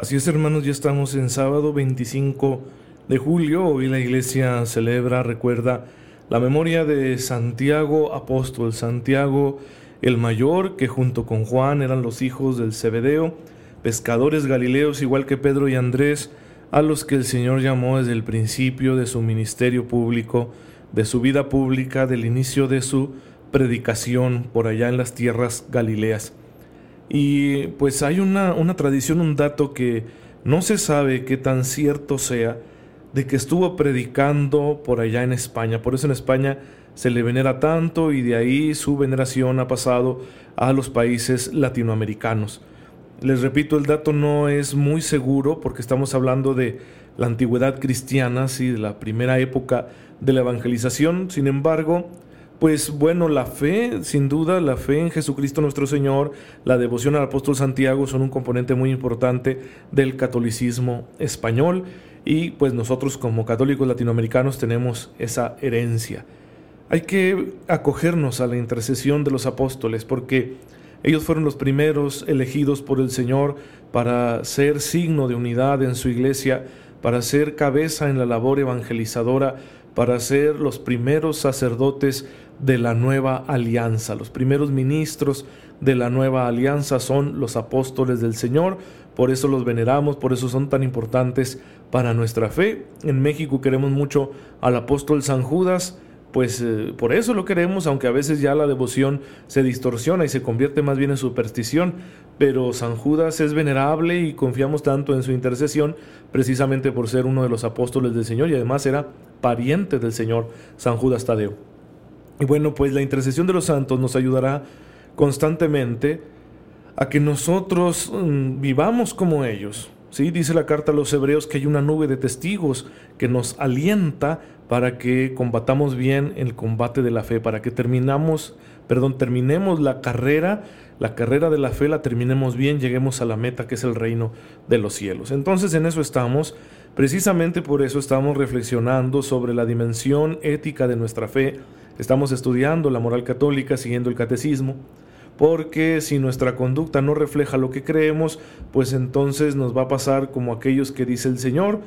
Así es, hermanos, ya estamos en sábado 25 de julio. Hoy la iglesia celebra, recuerda la memoria de Santiago apóstol, Santiago el mayor, que junto con Juan eran los hijos del Zebedeo, pescadores galileos igual que Pedro y Andrés, a los que el Señor llamó desde el principio de su ministerio público, de su vida pública, del inicio de su predicación por allá en las tierras galileas. Y pues hay una, una tradición, un dato que no se sabe qué tan cierto sea, de que estuvo predicando por allá en España. Por eso en España se le venera tanto y de ahí su veneración ha pasado a los países latinoamericanos. Les repito, el dato no es muy seguro porque estamos hablando de la antigüedad cristiana, sí, de la primera época de la evangelización. Sin embargo, pues bueno, la fe, sin duda, la fe en Jesucristo nuestro Señor, la devoción al apóstol Santiago son un componente muy importante del catolicismo español y pues nosotros como católicos latinoamericanos tenemos esa herencia. Hay que acogernos a la intercesión de los apóstoles porque ellos fueron los primeros elegidos por el Señor para ser signo de unidad en su iglesia, para ser cabeza en la labor evangelizadora, para ser los primeros sacerdotes de la nueva alianza. Los primeros ministros de la nueva alianza son los apóstoles del Señor, por eso los veneramos, por eso son tan importantes para nuestra fe. En México queremos mucho al apóstol San Judas, pues eh, por eso lo queremos, aunque a veces ya la devoción se distorsiona y se convierte más bien en superstición, pero San Judas es venerable y confiamos tanto en su intercesión precisamente por ser uno de los apóstoles del Señor y además era pariente del Señor San Judas Tadeo. Y bueno, pues la intercesión de los santos nos ayudará constantemente a que nosotros mm, vivamos como ellos. ¿sí? Dice la carta a los hebreos que hay una nube de testigos que nos alienta para que combatamos bien el combate de la fe, para que terminamos, perdón, terminemos la carrera, la carrera de la fe la terminemos bien, lleguemos a la meta que es el reino de los cielos. Entonces en eso estamos, precisamente por eso estamos reflexionando sobre la dimensión ética de nuestra fe Estamos estudiando la moral católica siguiendo el catecismo, porque si nuestra conducta no refleja lo que creemos, pues entonces nos va a pasar como aquellos que dice el Señor,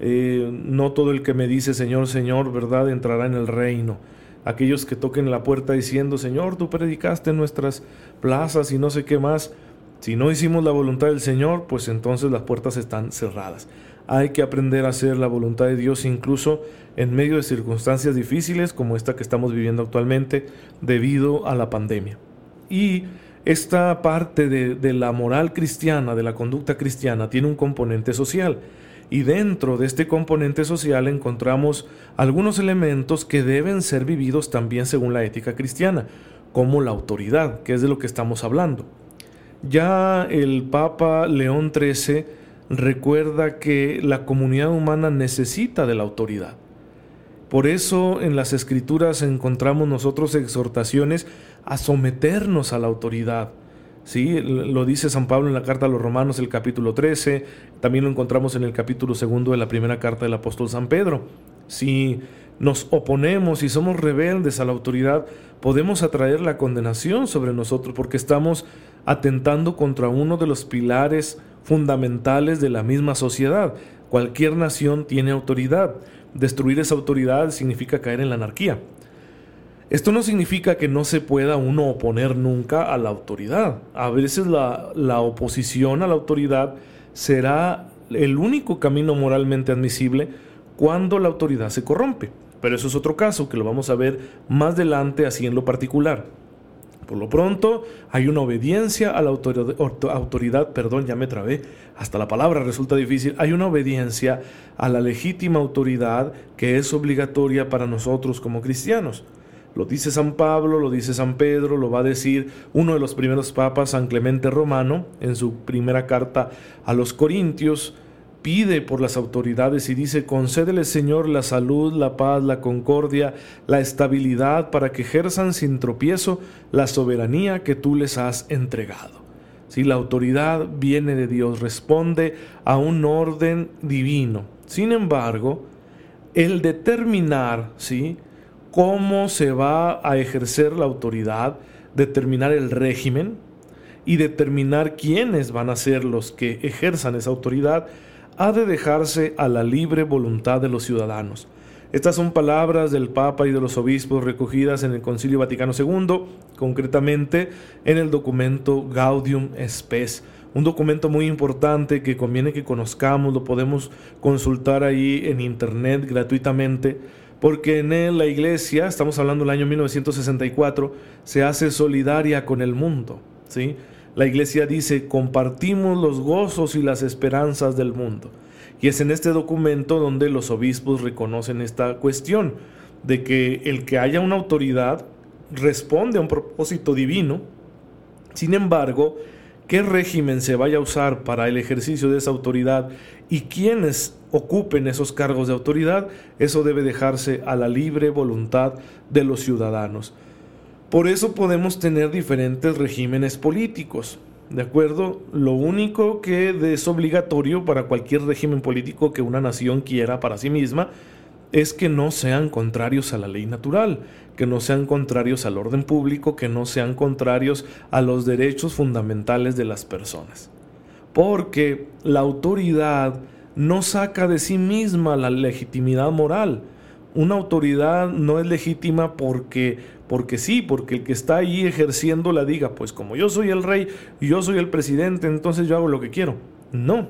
eh, no todo el que me dice Señor, Señor, ¿verdad?, entrará en el reino. Aquellos que toquen la puerta diciendo, Señor, tú predicaste en nuestras plazas y no sé qué más, si no hicimos la voluntad del Señor, pues entonces las puertas están cerradas. Hay que aprender a hacer la voluntad de Dios incluso en medio de circunstancias difíciles como esta que estamos viviendo actualmente debido a la pandemia. Y esta parte de, de la moral cristiana, de la conducta cristiana, tiene un componente social. Y dentro de este componente social encontramos algunos elementos que deben ser vividos también según la ética cristiana, como la autoridad, que es de lo que estamos hablando. Ya el Papa León XIII recuerda que la comunidad humana necesita de la autoridad. Por eso en las escrituras encontramos nosotros exhortaciones a someternos a la autoridad. ¿Sí? Lo dice San Pablo en la carta a los Romanos, el capítulo 13, también lo encontramos en el capítulo segundo de la primera carta del apóstol San Pedro. Si nos oponemos y somos rebeldes a la autoridad, podemos atraer la condenación sobre nosotros porque estamos atentando contra uno de los pilares fundamentales de la misma sociedad. Cualquier nación tiene autoridad. Destruir esa autoridad significa caer en la anarquía. Esto no significa que no se pueda uno oponer nunca a la autoridad. A veces la, la oposición a la autoridad será el único camino moralmente admisible cuando la autoridad se corrompe. Pero eso es otro caso que lo vamos a ver más adelante así en lo particular. Por lo pronto, hay una obediencia a la autoridad, perdón, ya me trabé, hasta la palabra resulta difícil, hay una obediencia a la legítima autoridad que es obligatoria para nosotros como cristianos. Lo dice San Pablo, lo dice San Pedro, lo va a decir uno de los primeros papas, San Clemente Romano, en su primera carta a los Corintios, pide por las autoridades y dice, concédele Señor la salud, la paz, la concordia, la estabilidad para que ejerzan sin tropiezo la soberanía que tú les has entregado. Si la autoridad viene de Dios, responde a un orden divino. Sin embargo, el determinar, ¿sí? Cómo se va a ejercer la autoridad, determinar el régimen y determinar quiénes van a ser los que ejerzan esa autoridad, ha de dejarse a la libre voluntad de los ciudadanos. Estas son palabras del Papa y de los obispos recogidas en el Concilio Vaticano II, concretamente en el documento Gaudium Spes, un documento muy importante que conviene que conozcamos, lo podemos consultar ahí en internet gratuitamente porque en él la iglesia, estamos hablando del año 1964, se hace solidaria con el mundo. ¿sí? La iglesia dice, compartimos los gozos y las esperanzas del mundo. Y es en este documento donde los obispos reconocen esta cuestión, de que el que haya una autoridad responde a un propósito divino, sin embargo, qué régimen se vaya a usar para el ejercicio de esa autoridad y quiénes ocupen esos cargos de autoridad, eso debe dejarse a la libre voluntad de los ciudadanos. Por eso podemos tener diferentes regímenes políticos. ¿De acuerdo? Lo único que es obligatorio para cualquier régimen político que una nación quiera para sí misma es que no sean contrarios a la ley natural, que no sean contrarios al orden público, que no sean contrarios a los derechos fundamentales de las personas. Porque la autoridad no saca de sí misma la legitimidad moral. Una autoridad no es legítima porque, porque sí, porque el que está ahí ejerciendo la diga, pues como yo soy el rey yo soy el presidente, entonces yo hago lo que quiero. No.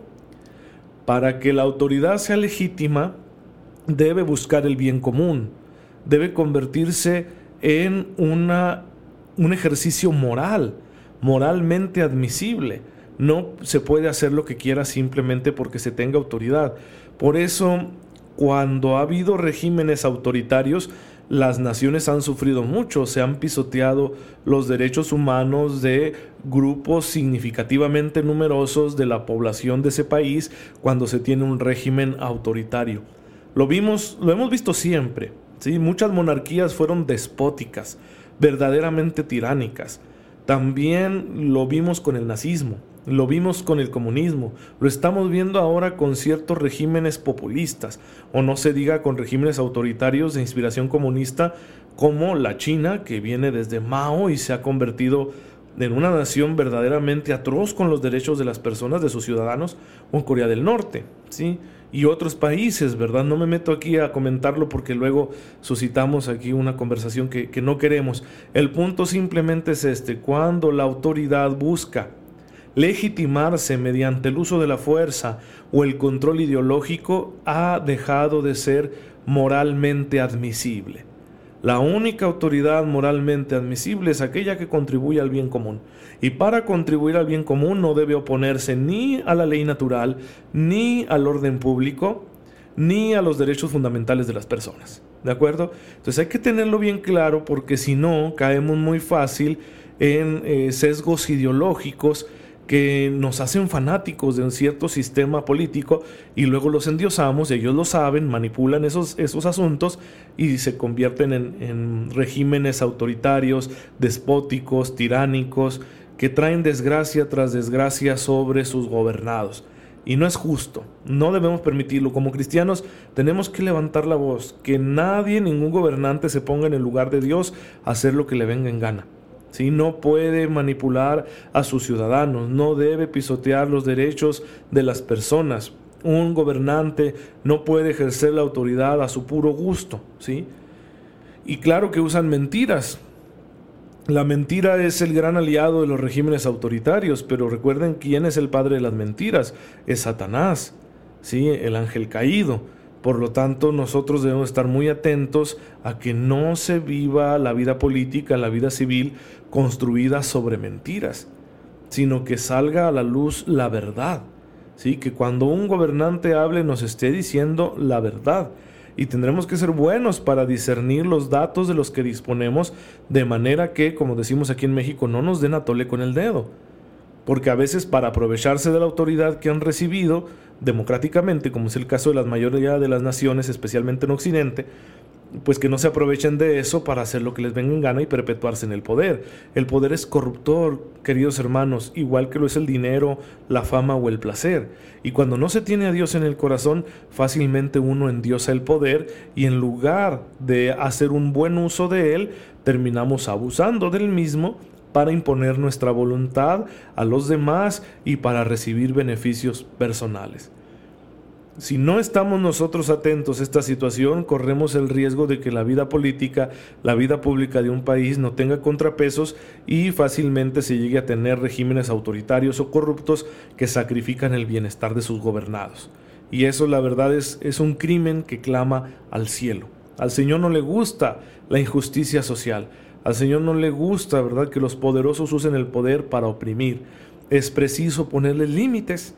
Para que la autoridad sea legítima, debe buscar el bien común, debe convertirse en una, un ejercicio moral, moralmente admisible. No se puede hacer lo que quiera simplemente porque se tenga autoridad. Por eso, cuando ha habido regímenes autoritarios, las naciones han sufrido mucho, se han pisoteado los derechos humanos de grupos significativamente numerosos de la población de ese país cuando se tiene un régimen autoritario. Lo vimos, lo hemos visto siempre. ¿sí? Muchas monarquías fueron despóticas, verdaderamente tiránicas. También lo vimos con el nazismo, lo vimos con el comunismo, lo estamos viendo ahora con ciertos regímenes populistas, o no se diga con regímenes autoritarios de inspiración comunista como la China, que viene desde Mao y se ha convertido en una nación verdaderamente atroz con los derechos de las personas, de sus ciudadanos, o Corea del Norte, ¿sí? y otros países, ¿verdad? No me meto aquí a comentarlo porque luego suscitamos aquí una conversación que, que no queremos. El punto simplemente es este, cuando la autoridad busca legitimarse mediante el uso de la fuerza o el control ideológico, ha dejado de ser moralmente admisible. La única autoridad moralmente admisible es aquella que contribuye al bien común. Y para contribuir al bien común no debe oponerse ni a la ley natural, ni al orden público, ni a los derechos fundamentales de las personas. ¿De acuerdo? Entonces hay que tenerlo bien claro porque si no caemos muy fácil en eh, sesgos ideológicos que nos hacen fanáticos de un cierto sistema político y luego los endiosamos, ellos lo saben, manipulan esos, esos asuntos y se convierten en, en regímenes autoritarios, despóticos, tiránicos, que traen desgracia tras desgracia sobre sus gobernados. Y no es justo, no debemos permitirlo. Como cristianos tenemos que levantar la voz, que nadie, ningún gobernante se ponga en el lugar de Dios a hacer lo que le venga en gana. No puede manipular a sus ciudadanos, no debe pisotear los derechos de las personas. Un gobernante no puede ejercer la autoridad a su puro gusto. ¿sí? Y claro que usan mentiras. La mentira es el gran aliado de los regímenes autoritarios, pero recuerden quién es el padre de las mentiras. Es Satanás, ¿sí? el ángel caído. Por lo tanto, nosotros debemos estar muy atentos a que no se viva la vida política, la vida civil construida sobre mentiras, sino que salga a la luz la verdad. ¿sí? Que cuando un gobernante hable nos esté diciendo la verdad. y tendremos que ser buenos para discernir los datos de los que disponemos de manera que, como decimos aquí en México, no nos den a tole con el dedo. Porque a veces para aprovecharse de la autoridad que han recibido democráticamente, como es el caso de la mayoría de las naciones, especialmente en Occidente, pues que no se aprovechen de eso para hacer lo que les venga en gana y perpetuarse en el poder. El poder es corruptor, queridos hermanos, igual que lo es el dinero, la fama o el placer. Y cuando no se tiene a Dios en el corazón, fácilmente uno endiosa el poder y en lugar de hacer un buen uso de él, terminamos abusando del mismo para imponer nuestra voluntad a los demás y para recibir beneficios personales. Si no estamos nosotros atentos a esta situación, corremos el riesgo de que la vida política, la vida pública de un país no tenga contrapesos y fácilmente se llegue a tener regímenes autoritarios o corruptos que sacrifican el bienestar de sus gobernados. Y eso la verdad es, es un crimen que clama al cielo. Al Señor no le gusta la injusticia social. Al Señor no le gusta, ¿verdad?, que los poderosos usen el poder para oprimir. Es preciso ponerle límites.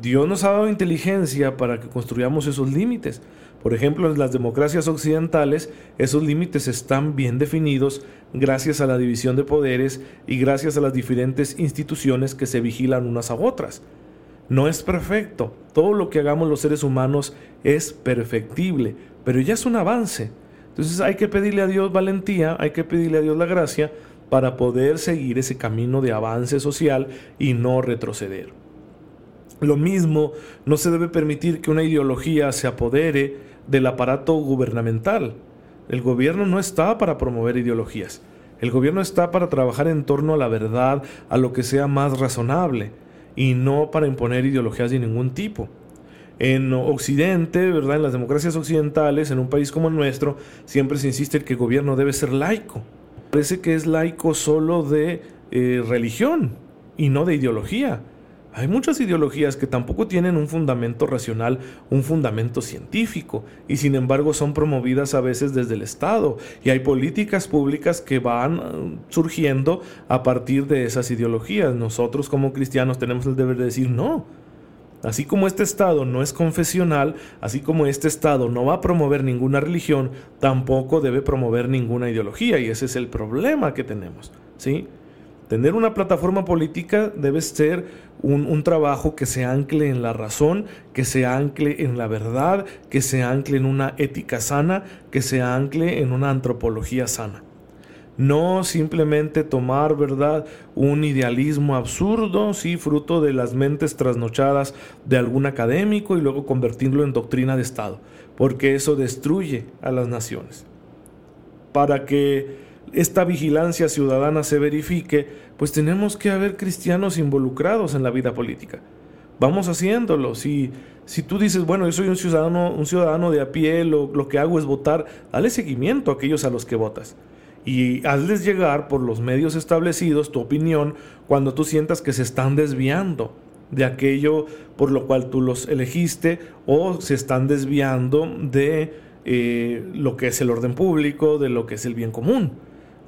Dios nos ha dado inteligencia para que construyamos esos límites. Por ejemplo, en las democracias occidentales, esos límites están bien definidos gracias a la división de poderes y gracias a las diferentes instituciones que se vigilan unas a otras. No es perfecto, todo lo que hagamos los seres humanos es perfectible, pero ya es un avance. Entonces hay que pedirle a Dios valentía, hay que pedirle a Dios la gracia para poder seguir ese camino de avance social y no retroceder. Lo mismo, no se debe permitir que una ideología se apodere del aparato gubernamental. El gobierno no está para promover ideologías. El gobierno está para trabajar en torno a la verdad, a lo que sea más razonable, y no para imponer ideologías de ningún tipo. En Occidente, ¿verdad? En las democracias occidentales, en un país como el nuestro, siempre se insiste que el gobierno debe ser laico. Parece que es laico solo de eh, religión y no de ideología. Hay muchas ideologías que tampoco tienen un fundamento racional, un fundamento científico, y sin embargo son promovidas a veces desde el Estado, y hay políticas públicas que van uh, surgiendo a partir de esas ideologías. Nosotros como cristianos tenemos el deber de decir no. Así como este Estado no es confesional, así como este Estado no va a promover ninguna religión, tampoco debe promover ninguna ideología, y ese es el problema que tenemos, ¿sí? Tener una plataforma política debe ser un, trabajo que se ancle en la razón, que se ancle en la verdad, que se ancle en una ética sana, que se ancle en una antropología sana. No simplemente tomar, ¿verdad?, un idealismo absurdo, sí, fruto de las mentes trasnochadas de algún académico y luego convertirlo en doctrina de Estado, porque eso destruye a las naciones. Para que esta vigilancia ciudadana se verifique, pues tenemos que haber cristianos involucrados en la vida política. Vamos haciéndolo. Si, si tú dices, bueno, yo soy un ciudadano, un ciudadano de a pie, lo, lo que hago es votar, dale seguimiento a aquellos a los que votas. Y hazles llegar por los medios establecidos tu opinión cuando tú sientas que se están desviando de aquello por lo cual tú los elegiste o se están desviando de eh, lo que es el orden público, de lo que es el bien común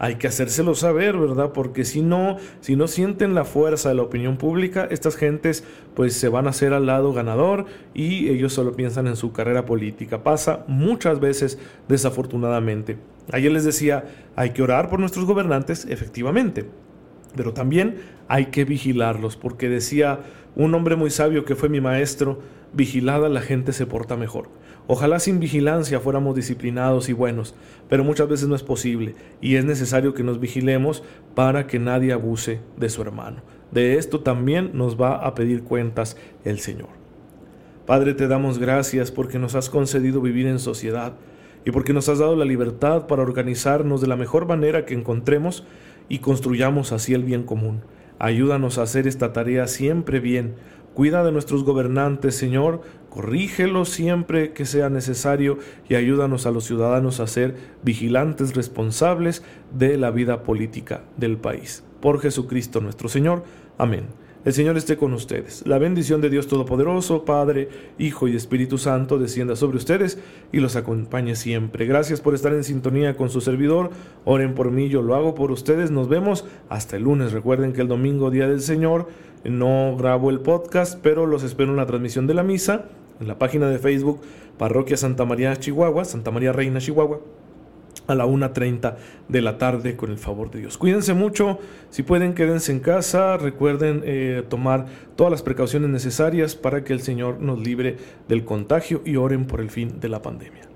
hay que hacérselo saber, ¿verdad? Porque si no, si no sienten la fuerza de la opinión pública, estas gentes pues se van a hacer al lado ganador y ellos solo piensan en su carrera política. Pasa muchas veces desafortunadamente. Ayer les decía, hay que orar por nuestros gobernantes, efectivamente, pero también hay que vigilarlos, porque decía un hombre muy sabio que fue mi maestro, vigilada la gente se porta mejor. Ojalá sin vigilancia fuéramos disciplinados y buenos, pero muchas veces no es posible y es necesario que nos vigilemos para que nadie abuse de su hermano. De esto también nos va a pedir cuentas el Señor. Padre, te damos gracias porque nos has concedido vivir en sociedad y porque nos has dado la libertad para organizarnos de la mejor manera que encontremos y construyamos así el bien común. Ayúdanos a hacer esta tarea siempre bien, Cuida de nuestros gobernantes, Señor, corrígelos siempre que sea necesario y ayúdanos a los ciudadanos a ser vigilantes responsables de la vida política del país. Por Jesucristo nuestro Señor. Amén. El Señor esté con ustedes. La bendición de Dios Todopoderoso, Padre, Hijo y Espíritu Santo, descienda sobre ustedes y los acompañe siempre. Gracias por estar en sintonía con su servidor. Oren por mí, yo lo hago por ustedes. Nos vemos hasta el lunes. Recuerden que el domingo, Día del Señor, no grabo el podcast, pero los espero en la transmisión de la misa en la página de Facebook Parroquia Santa María Chihuahua, Santa María Reina Chihuahua, a la 1.30 de la tarde con el favor de Dios. Cuídense mucho, si pueden quédense en casa, recuerden eh, tomar todas las precauciones necesarias para que el Señor nos libre del contagio y oren por el fin de la pandemia.